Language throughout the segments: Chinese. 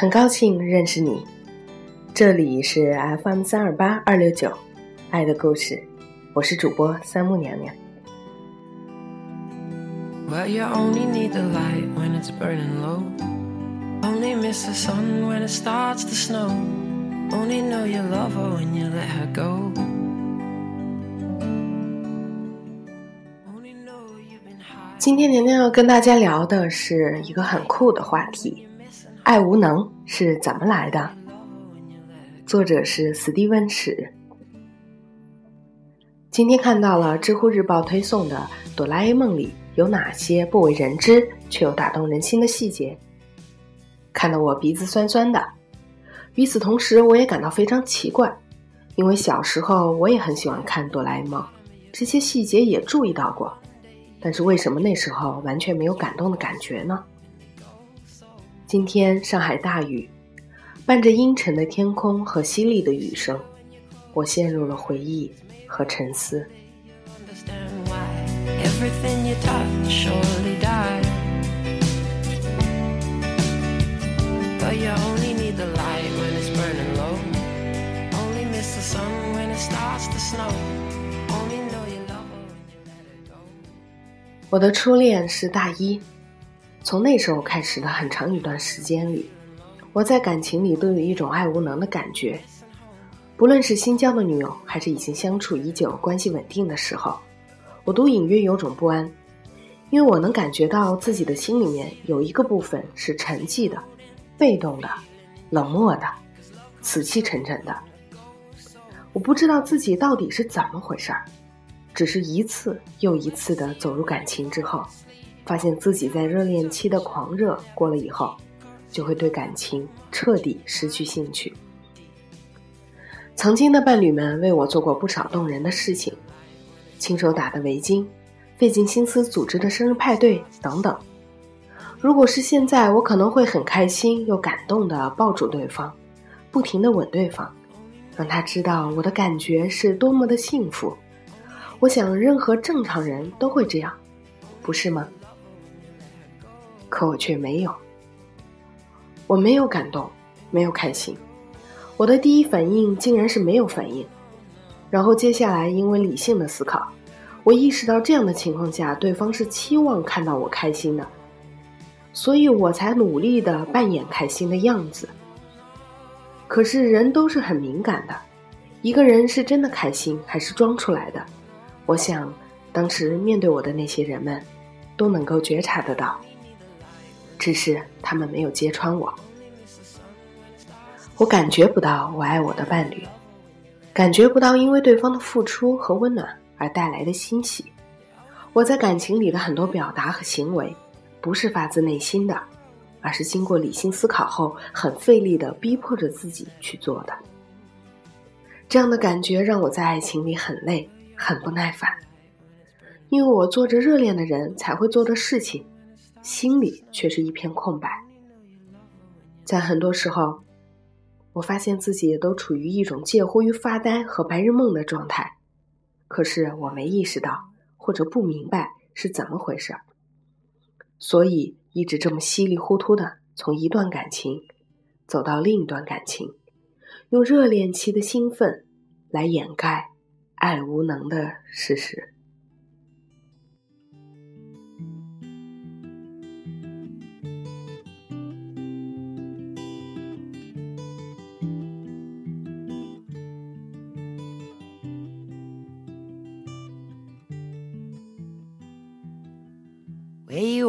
很高兴认识你，这里是 FM 三二八二六九，爱的故事，我是主播三木娘娘。今天娘娘要跟大家聊的是一个很酷的话题。爱无能是怎么来的？作者是斯蒂文史。今天看到了知乎日报推送的《哆啦 A 梦》里有哪些不为人知却又打动人心的细节，看得我鼻子酸酸的。与此同时，我也感到非常奇怪，因为小时候我也很喜欢看《哆啦 A 梦》，这些细节也注意到过，但是为什么那时候完全没有感动的感觉呢？今天上海大雨，伴着阴沉的天空和淅沥的雨声，我陷入了回忆和沉思。我的初恋是大一。从那时候开始的很长一段时间里，我在感情里都有一种爱无能的感觉。不论是新交的女友，还是已经相处已久、关系稳定的时候，我都隐约有种不安，因为我能感觉到自己的心里面有一个部分是沉寂的、被动的、冷漠的、死气沉沉的。我不知道自己到底是怎么回事儿，只是一次又一次的走入感情之后。发现自己在热恋期的狂热过了以后，就会对感情彻底失去兴趣。曾经的伴侣们为我做过不少动人的事情，亲手打的围巾，费尽心思组织的生日派对等等。如果是现在，我可能会很开心又感动的抱住对方，不停的吻对方，让他知道我的感觉是多么的幸福。我想，任何正常人都会这样，不是吗？可我却没有，我没有感动，没有开心，我的第一反应竟然是没有反应。然后接下来，因为理性的思考，我意识到这样的情况下，对方是期望看到我开心的，所以我才努力的扮演开心的样子。可是人都是很敏感的，一个人是真的开心还是装出来的，我想当时面对我的那些人们，都能够觉察得到。只是他们没有揭穿我，我感觉不到我爱我的伴侣，感觉不到因为对方的付出和温暖而带来的欣喜。我在感情里的很多表达和行为，不是发自内心的，而是经过理性思考后很费力的逼迫着自己去做的。这样的感觉让我在爱情里很累，很不耐烦，因为我做着热恋的人才会做的事情。心里却是一片空白。在很多时候，我发现自己都处于一种介乎于发呆和白日梦的状态，可是我没意识到或者不明白是怎么回事，所以一直这么稀里糊涂的从一段感情走到另一段感情，用热恋期的兴奋来掩盖爱无能的事实。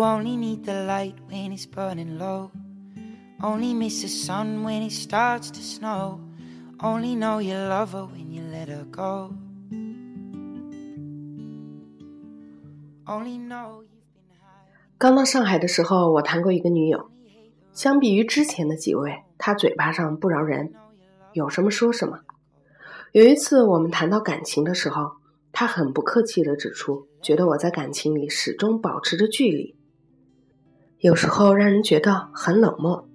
Only need the light when it's burning low. Only miss the sun when it starts to snow. Only know you love her when you let her go. Only know you've been high. 刚到上海的时候，我谈过一个女友。相比于之前的几位，她嘴巴上不饶人，有什么说什么。有一次我们谈到感情的时候，她很不客气的指出。觉得我在感情里始终保持着距离，有时候让人觉得很冷漠。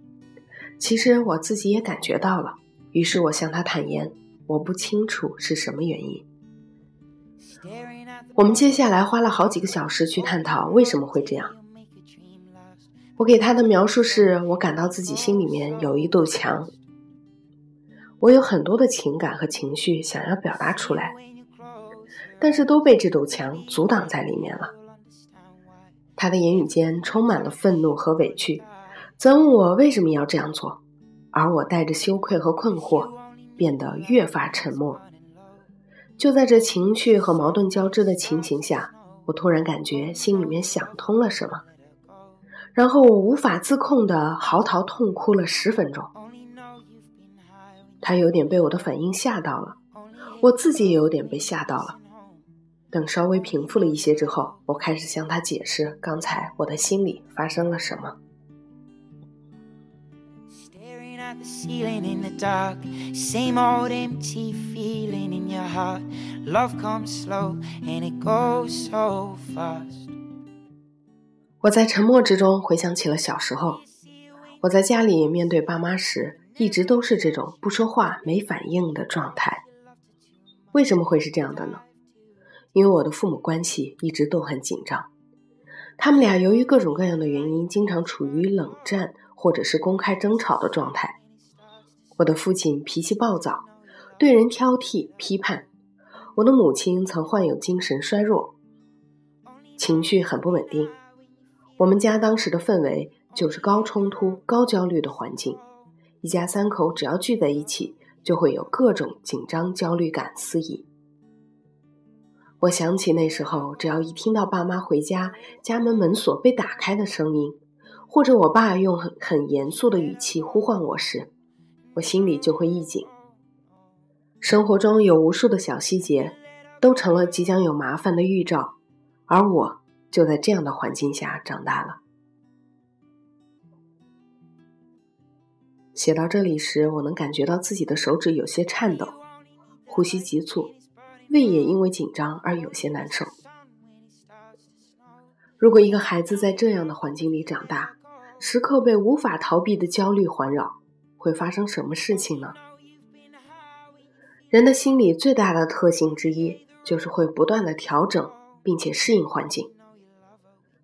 其实我自己也感觉到了，于是我向他坦言，我不清楚是什么原因。我们接下来花了好几个小时去探讨为什么会这样。我给他的描述是我感到自己心里面有一堵墙，我有很多的情感和情绪想要表达出来，但是都被这堵墙阻挡在里面了。他的言语间充满了愤怒和委屈，责问我为什么要这样做，而我带着羞愧和困惑，变得越发沉默。就在这情绪和矛盾交织的情形下，我突然感觉心里面想通了什么。然后我无法自控的嚎啕痛哭了十分钟。他有点被我的反应吓到了，我自己也有点被吓到了。等稍微平复了一些之后，我开始向他解释刚才我的心里发生了什么。我在沉默之中回想起了小时候，我在家里面对爸妈时，一直都是这种不说话、没反应的状态。为什么会是这样的呢？因为我的父母关系一直都很紧张，他们俩由于各种各样的原因，经常处于冷战或者是公开争吵的状态。我的父亲脾气暴躁，对人挑剔批判；我的母亲曾患有精神衰弱，情绪很不稳定。我们家当时的氛围就是高冲突、高焦虑的环境，一家三口只要聚在一起，就会有各种紧张、焦虑感肆意。我想起那时候，只要一听到爸妈回家，家门门锁被打开的声音，或者我爸用很很严肃的语气呼唤我时，我心里就会一紧。生活中有无数的小细节，都成了即将有麻烦的预兆，而我。就在这样的环境下长大了。写到这里时，我能感觉到自己的手指有些颤抖，呼吸急促，胃也因为紧张而有些难受。如果一个孩子在这样的环境里长大，时刻被无法逃避的焦虑环绕，会发生什么事情呢？人的心理最大的特性之一，就是会不断的调整并且适应环境。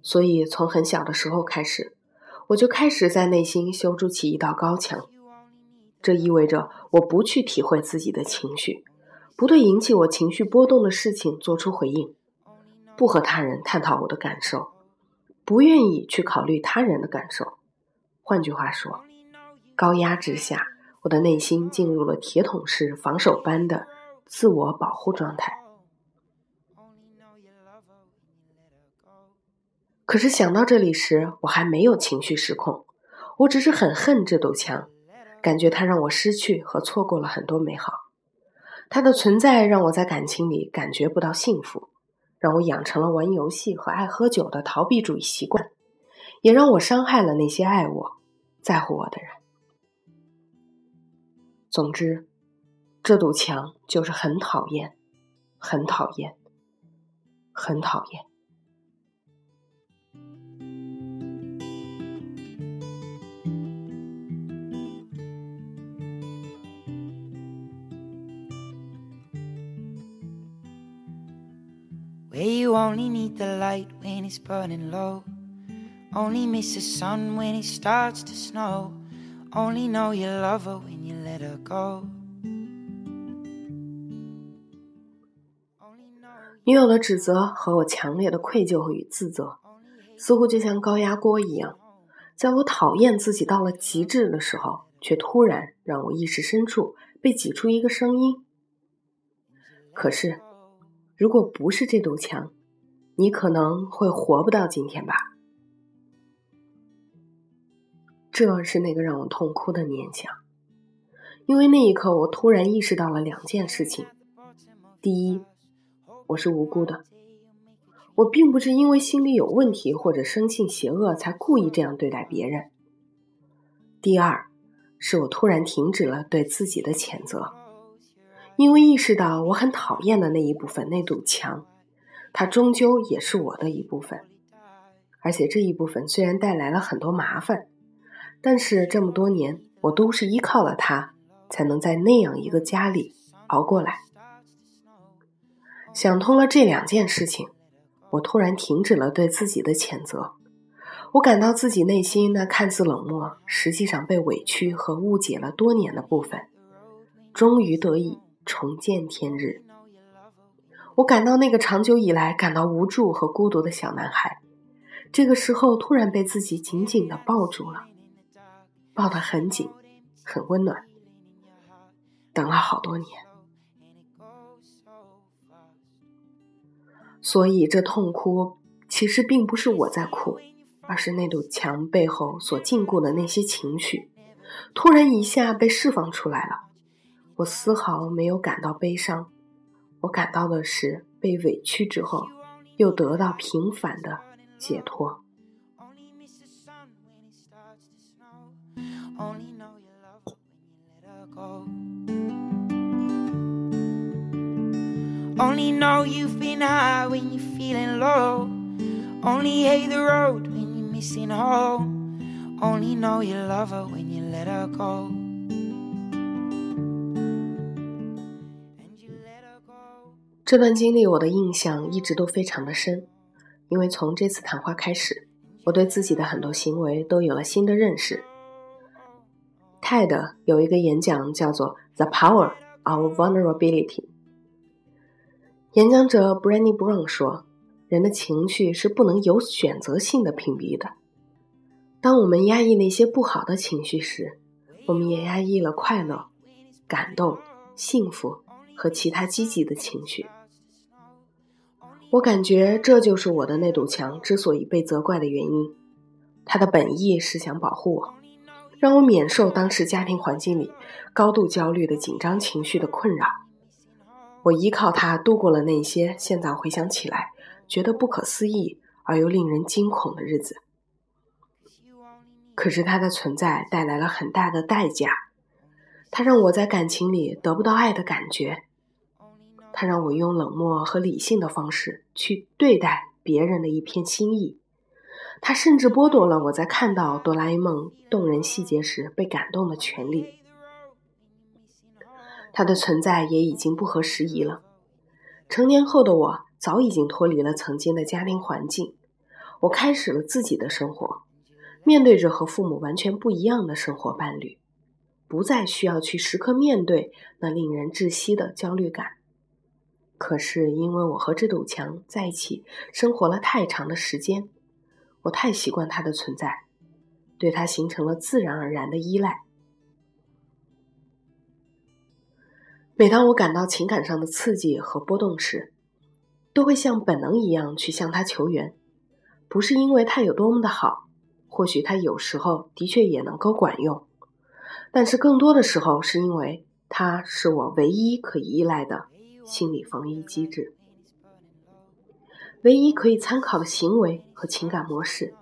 所以，从很小的时候开始，我就开始在内心修筑起一道高墙。这意味着我不去体会自己的情绪，不对引起我情绪波动的事情做出回应，不和他人探讨我的感受，不愿意去考虑他人的感受。换句话说，高压之下，我的内心进入了铁桶式防守般的自我保护状态。可是想到这里时，我还没有情绪失控，我只是很恨这堵墙，感觉它让我失去和错过了很多美好。他的存在让我在感情里感觉不到幸福，让我养成了玩游戏和爱喝酒的逃避主义习惯，也让我伤害了那些爱我、在乎我的人。总之，这堵墙就是很讨厌，很讨厌，很讨厌。You only need the light when it's burning low only miss the sun when it starts to snow only know you love her when you let her go 女友的指责和我强烈的愧疚与自责似乎就像高压锅一样在我讨厌自己到了极致的时候却突然让我意识深处被挤出一个声音可是如果不是这堵墙，你可能会活不到今天吧。这是那个让我痛哭的念想，因为那一刻我突然意识到了两件事情：第一，我是无辜的，我并不是因为心里有问题或者生性邪恶才故意这样对待别人；第二，是我突然停止了对自己的谴责。因为意识到我很讨厌的那一部分，那堵墙，它终究也是我的一部分。而且这一部分虽然带来了很多麻烦，但是这么多年我都是依靠了它，才能在那样一个家里熬过来。想通了这两件事情，我突然停止了对自己的谴责，我感到自己内心那看似冷漠，实际上被委屈和误解了多年的部分，终于得以重见天日。我感到那个长久以来感到无助和孤独的小男孩，这个时候突然被自己紧紧的抱住了，抱得很紧，很温暖。等了好多年，所以这痛哭其实并不是我在哭，而是那堵墙背后所禁锢的那些情绪，突然一下被释放出来了。我丝毫没有感到悲伤。我感到的是被委屈之后，又得到平凡的解脱。这段经历，我的印象一直都非常的深，因为从这次谈话开始，我对自己的很多行为都有了新的认识。TED 有一个演讲叫做《The Power of Vulnerability》，演讲者 branny Brown 说：“人的情绪是不能有选择性的屏蔽的。当我们压抑那些不好的情绪时，我们也压抑了快乐、感动、幸福和其他积极的情绪。”我感觉这就是我的那堵墙之所以被责怪的原因。它的本意是想保护我，让我免受当时家庭环境里高度焦虑的紧张情绪的困扰。我依靠它度过了那些现在回想起来觉得不可思议而又令人惊恐的日子。可是它的存在带来了很大的代价，它让我在感情里得不到爱的感觉。他让我用冷漠和理性的方式去对待别人的一片心意，他甚至剥夺了我在看到哆啦 A 梦动人细节时被感动的权利。他的存在也已经不合时宜了。成年后的我早已经脱离了曾经的家庭环境，我开始了自己的生活，面对着和父母完全不一样的生活伴侣，不再需要去时刻面对那令人窒息的焦虑感。可是，因为我和这堵墙在一起生活了太长的时间，我太习惯它的存在，对它形成了自然而然的依赖。每当我感到情感上的刺激和波动时，都会像本能一样去向他求援。不是因为他有多么的好，或许他有时候的确也能够管用，但是更多的时候是因为他是我唯一可以依赖的。心理防御机制，唯一可以参考的行为和情感模式，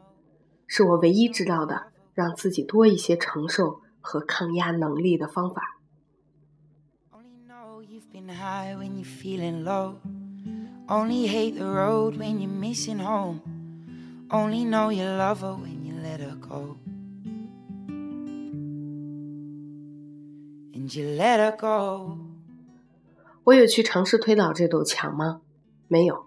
是我唯一知道的让自己多一些承受和抗压能力的方法。我有去尝试推倒这堵墙吗？没有，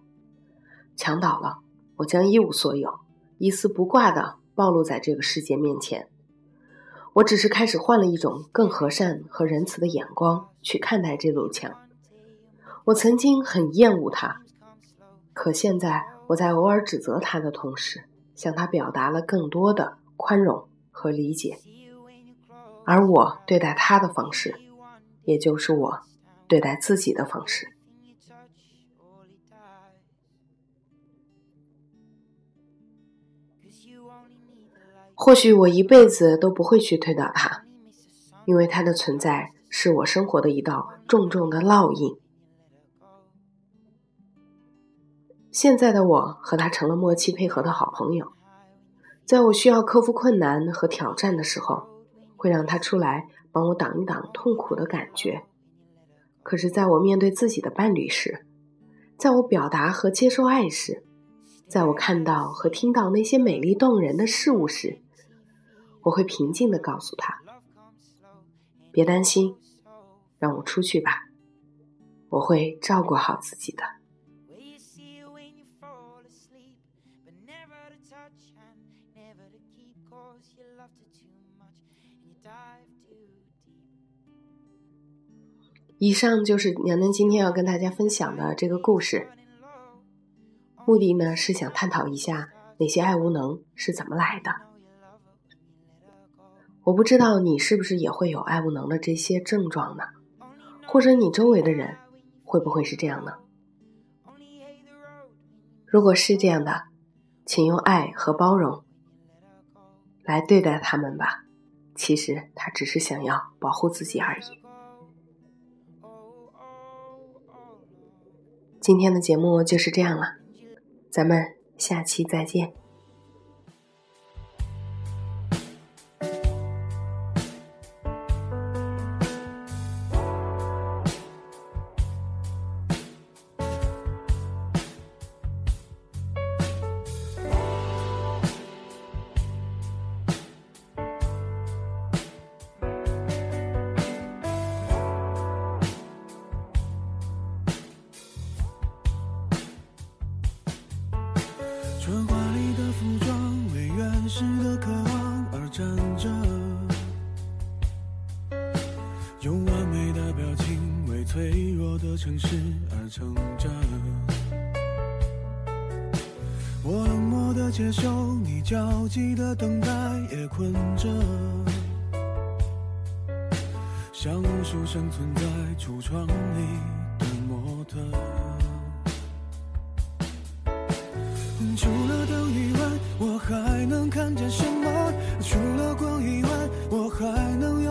墙倒了，我将一无所有，一丝不挂的暴露在这个世界面前。我只是开始换了一种更和善和仁慈的眼光去看待这堵墙。我曾经很厌恶它，可现在我在偶尔指责他的同时，向他表达了更多的宽容和理解。而我对待他的方式，也就是我。对待自己的方式，或许我一辈子都不会去推倒它，因为它的存在是我生活的一道重重的烙印。现在的我和他成了默契配合的好朋友，在我需要克服困难和挑战的时候，会让他出来帮我挡一挡痛苦的感觉。可是，在我面对自己的伴侣时，在我表达和接受爱时，在我看到和听到那些美丽动人的事物时，我会平静地告诉他：别担心，让我出去吧，我会照顾好自己的。以上就是娘娘今天要跟大家分享的这个故事，目的呢是想探讨一下那些爱无能是怎么来的。我不知道你是不是也会有爱无能的这些症状呢？或者你周围的人会不会是这样呢？如果是这样的，请用爱和包容来对待他们吧。其实他只是想要保护自己而已。今天的节目就是这样了，咱们下期再见。穿华丽的服装为原始的渴望而站着用完美的表情为脆弱的城市而撑着我冷漠的接受你焦急的等待也困着像无数生存在橱窗里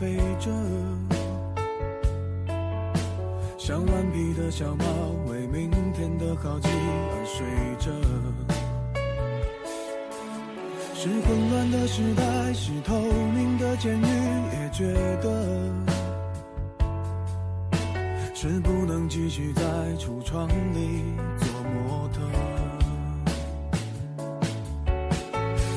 飞着；像顽皮的小猫，为明天的好奇而睡着。是混乱的时代，是透明的监狱，也觉得。是不能继续在橱窗里做模特。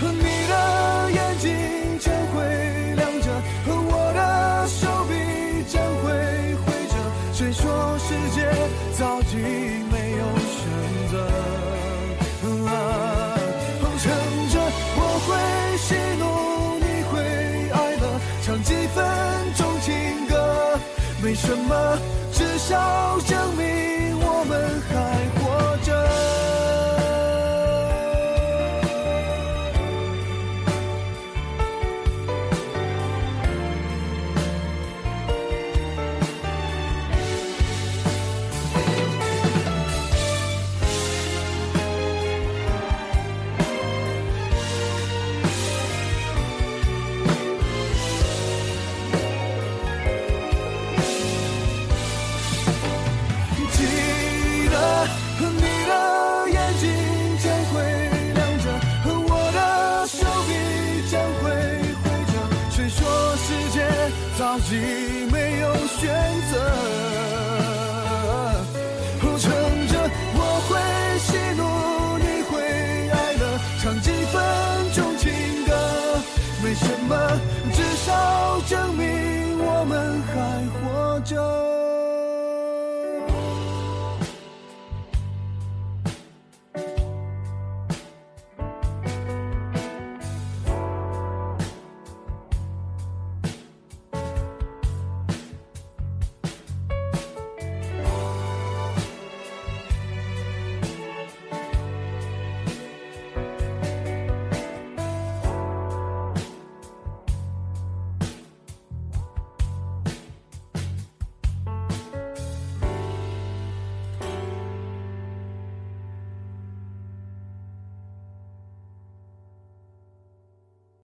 和你的眼睛将会亮着，和我的手臂将会挥着。谁说世界早已没有选择？撑着，我会喜怒，你会哀乐，唱几分钟情歌。没什么？至少既没有选择，